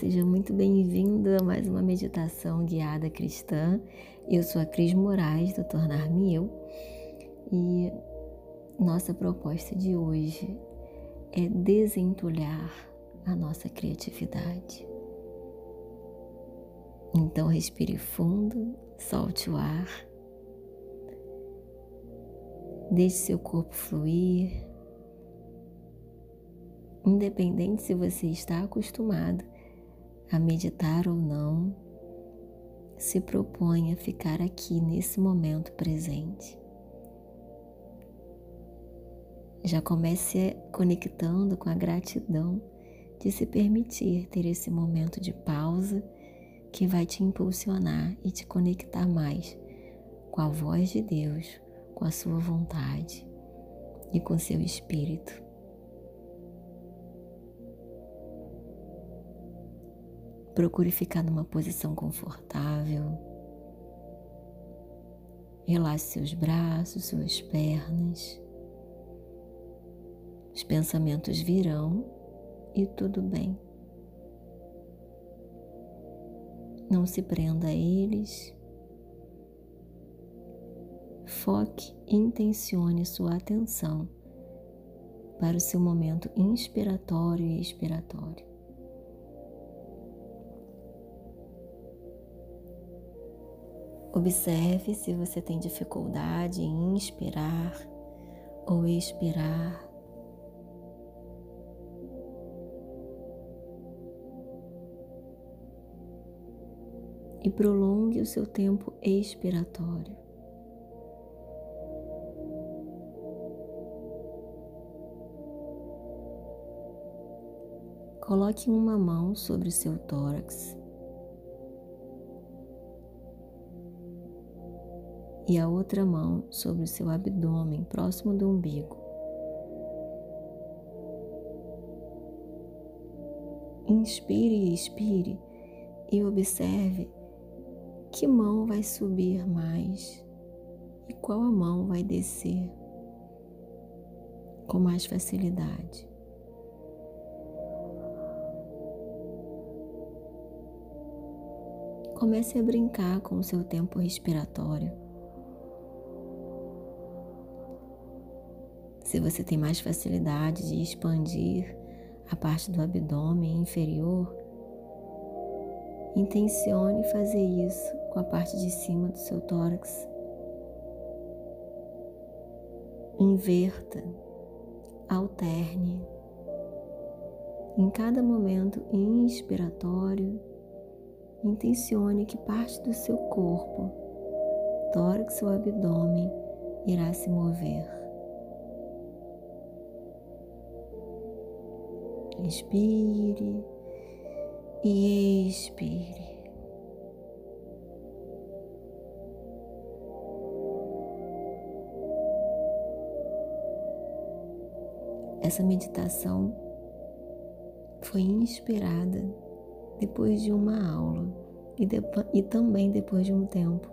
seja muito bem-vindo a mais uma meditação guiada cristã. Eu sou a Cris Moraes, do Tornar-me Eu, e nossa proposta de hoje é desentulhar a nossa criatividade. Então, respire fundo, solte o ar, deixe seu corpo fluir independente se você está acostumado a meditar ou não, se proponha a ficar aqui nesse momento presente. Já comece conectando com a gratidão de se permitir ter esse momento de pausa que vai te impulsionar e te conectar mais com a voz de Deus, com a sua vontade e com seu espírito. Procure ficar numa posição confortável. Relaxe seus braços, suas pernas. Os pensamentos virão e tudo bem. Não se prenda a eles. Foque e intencione sua atenção para o seu momento inspiratório e expiratório. Observe se você tem dificuldade em inspirar ou expirar. E prolongue o seu tempo expiratório. Coloque uma mão sobre o seu tórax e a outra mão sobre o seu abdômen, próximo do umbigo. Inspire e expire e observe que mão vai subir mais e qual a mão vai descer com mais facilidade. Comece a brincar com o seu tempo respiratório. Se você tem mais facilidade de expandir a parte do abdômen inferior, intencione fazer isso com a parte de cima do seu tórax. Inverta, alterne. Em cada momento inspiratório, intencione que parte do seu corpo, tórax ou abdômen, irá se mover. Inspire e expire. Essa meditação foi inspirada depois de uma aula e, de, e também depois de um tempo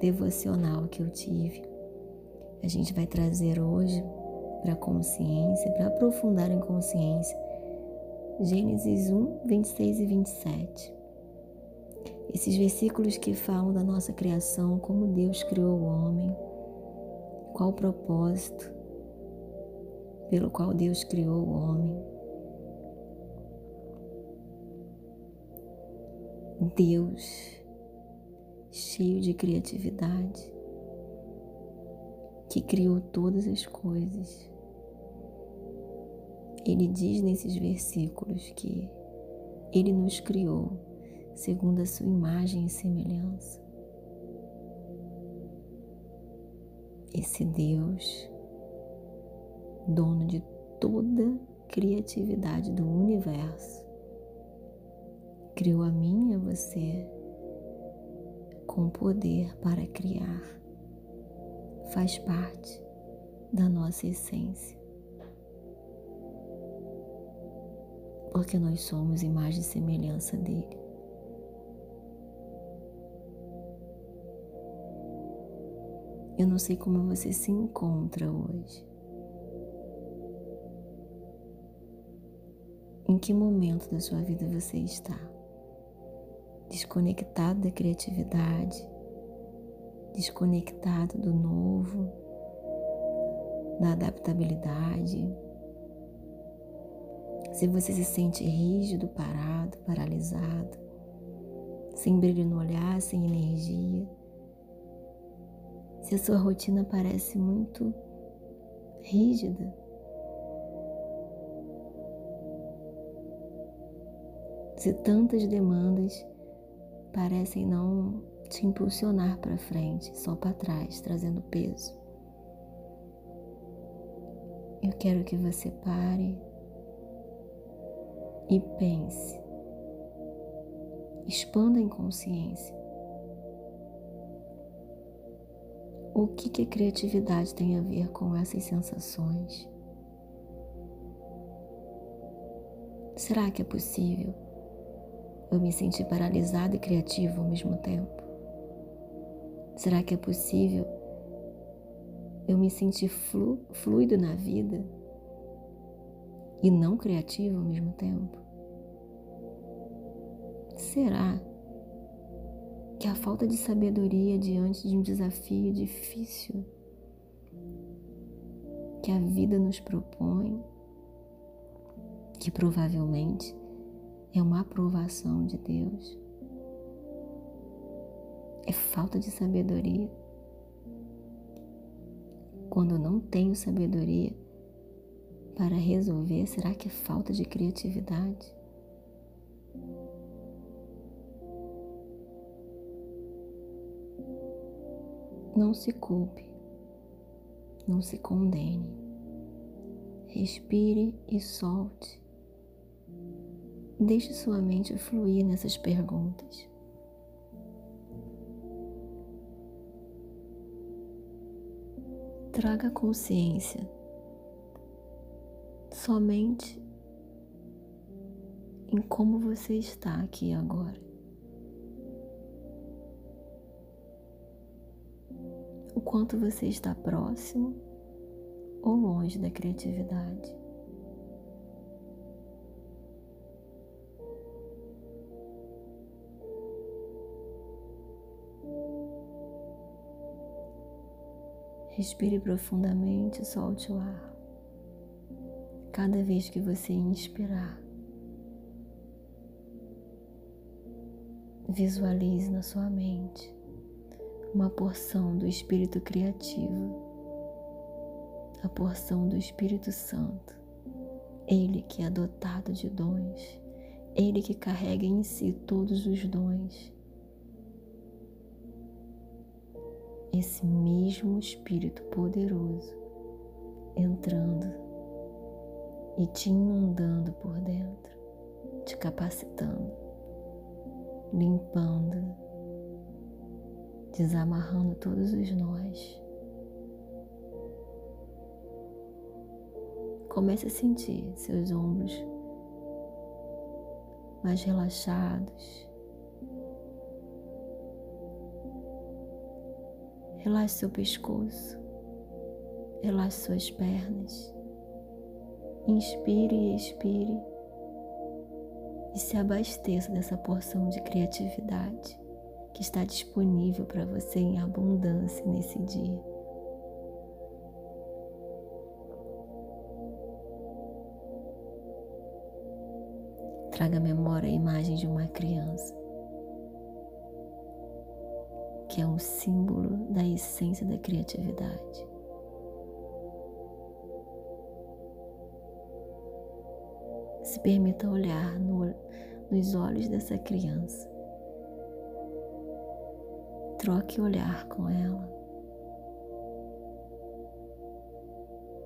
devocional que eu tive. A gente vai trazer hoje para a consciência, para aprofundar em consciência, Gênesis 1, 26 e 27. Esses versículos que falam da nossa criação, como Deus criou o homem, qual o propósito pelo qual Deus criou o homem. Deus, cheio de criatividade, que criou todas as coisas ele diz nesses versículos que ele nos criou segundo a sua imagem e semelhança. Esse Deus, dono de toda criatividade do universo, criou a mim e a você com poder para criar. Faz parte da nossa essência. Porque nós somos imagem e semelhança dele. Eu não sei como você se encontra hoje. Em que momento da sua vida você está? desconectado da criatividade, desconectado do novo, da adaptabilidade. Se você se sente rígido, parado, paralisado, sem brilho no olhar, sem energia, se a sua rotina parece muito rígida, se tantas demandas parecem não te impulsionar para frente, só para trás, trazendo peso. Eu quero que você pare e pense. Expanda em consciência. O que, que a criatividade tem a ver com essas sensações? Será que é possível eu me sentir paralisado e criativo ao mesmo tempo? Será que é possível eu me sentir flu, fluido na vida e não criativo ao mesmo tempo? Será que a falta de sabedoria diante de um desafio difícil que a vida nos propõe, que provavelmente é uma aprovação de Deus, é falta de sabedoria. Quando não tenho sabedoria para resolver, será que é falta de criatividade? Não se culpe, não se condene. Respire e solte. Deixe sua mente fluir nessas perguntas. traga consciência somente em como você está aqui agora. O quanto você está próximo ou longe da criatividade. Respire profundamente solte o ar. Cada vez que você inspirar, visualize na sua mente uma porção do Espírito Criativo, a porção do Espírito Santo, Ele que é dotado de dons, Ele que carrega em si todos os dons. Esse mesmo Espírito poderoso entrando e te inundando por dentro, te capacitando, limpando, desamarrando todos os nós. Comece a sentir seus ombros mais relaxados, Relaxe seu pescoço. Relaxe suas pernas. Inspire e expire. E se abasteça dessa porção de criatividade que está disponível para você em abundância nesse dia. Traga à memória a imagem de uma criança que é um símbolo da essência da criatividade. Se permita olhar no, nos olhos dessa criança. Troque olhar com ela.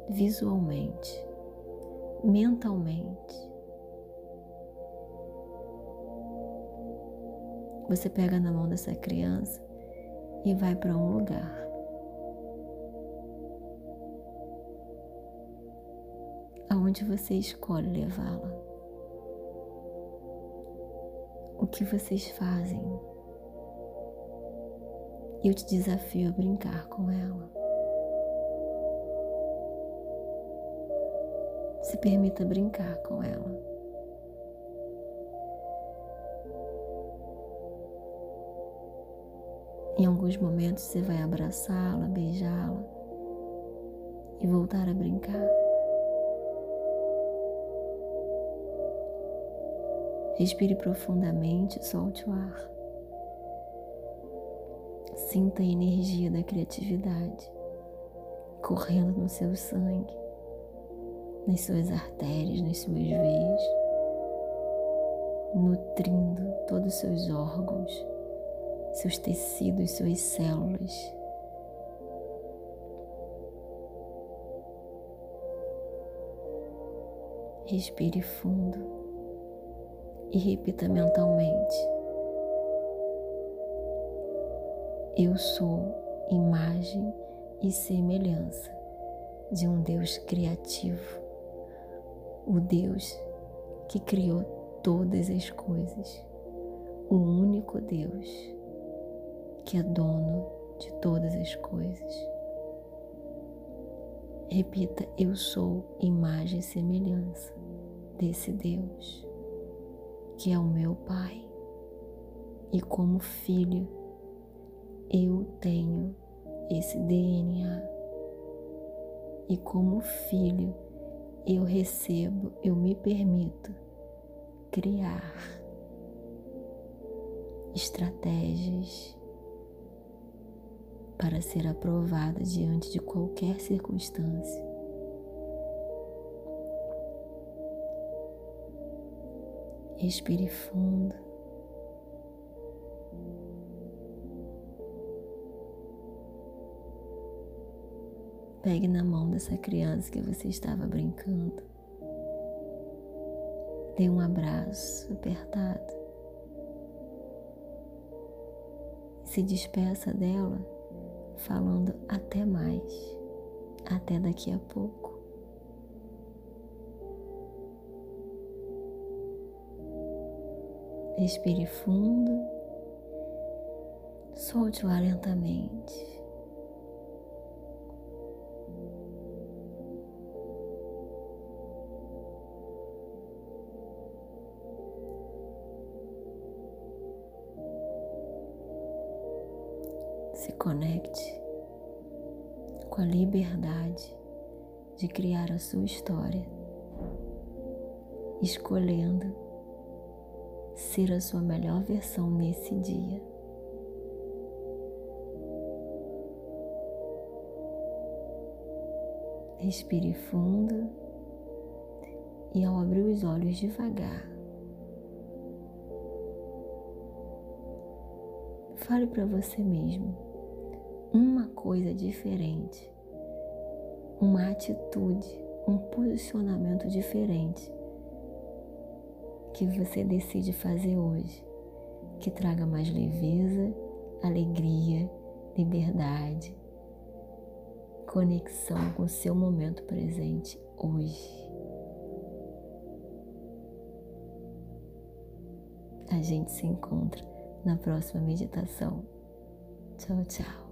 Visualmente, mentalmente. Você pega na mão dessa criança e vai para um lugar. Aonde você escolhe levá-la? O que vocês fazem? Eu te desafio a brincar com ela. Se permita brincar com ela. alguns momentos você vai abraçá-la, beijá-la e voltar a brincar. Respire profundamente, solte o ar. Sinta a energia da criatividade correndo no seu sangue, nas suas artérias, nas suas veias, nutrindo todos os seus órgãos, seus tecidos, suas células. Respire fundo e repita mentalmente: Eu sou imagem e semelhança de um Deus criativo, o Deus que criou todas as coisas, o único Deus que é dono de todas as coisas. Repita: Eu sou imagem e semelhança desse Deus, que é o meu Pai, e como filho, eu tenho esse DNA. E como filho, eu recebo, eu me permito criar estratégias para ser aprovada diante de qualquer circunstância. Respire fundo. Pegue na mão dessa criança que você estava brincando. Dê um abraço apertado. Se despeça dela falando até mais, até daqui a pouco. Respire fundo, solte o ar lentamente. se conecte com a liberdade de criar a sua história, escolhendo ser a sua melhor versão nesse dia. Respire fundo e ao abrir os olhos devagar, fale para você mesmo uma coisa diferente, uma atitude, um posicionamento diferente que você decide fazer hoje, que traga mais leveza, alegria, liberdade, conexão com o seu momento presente hoje. A gente se encontra na próxima meditação. Tchau, tchau.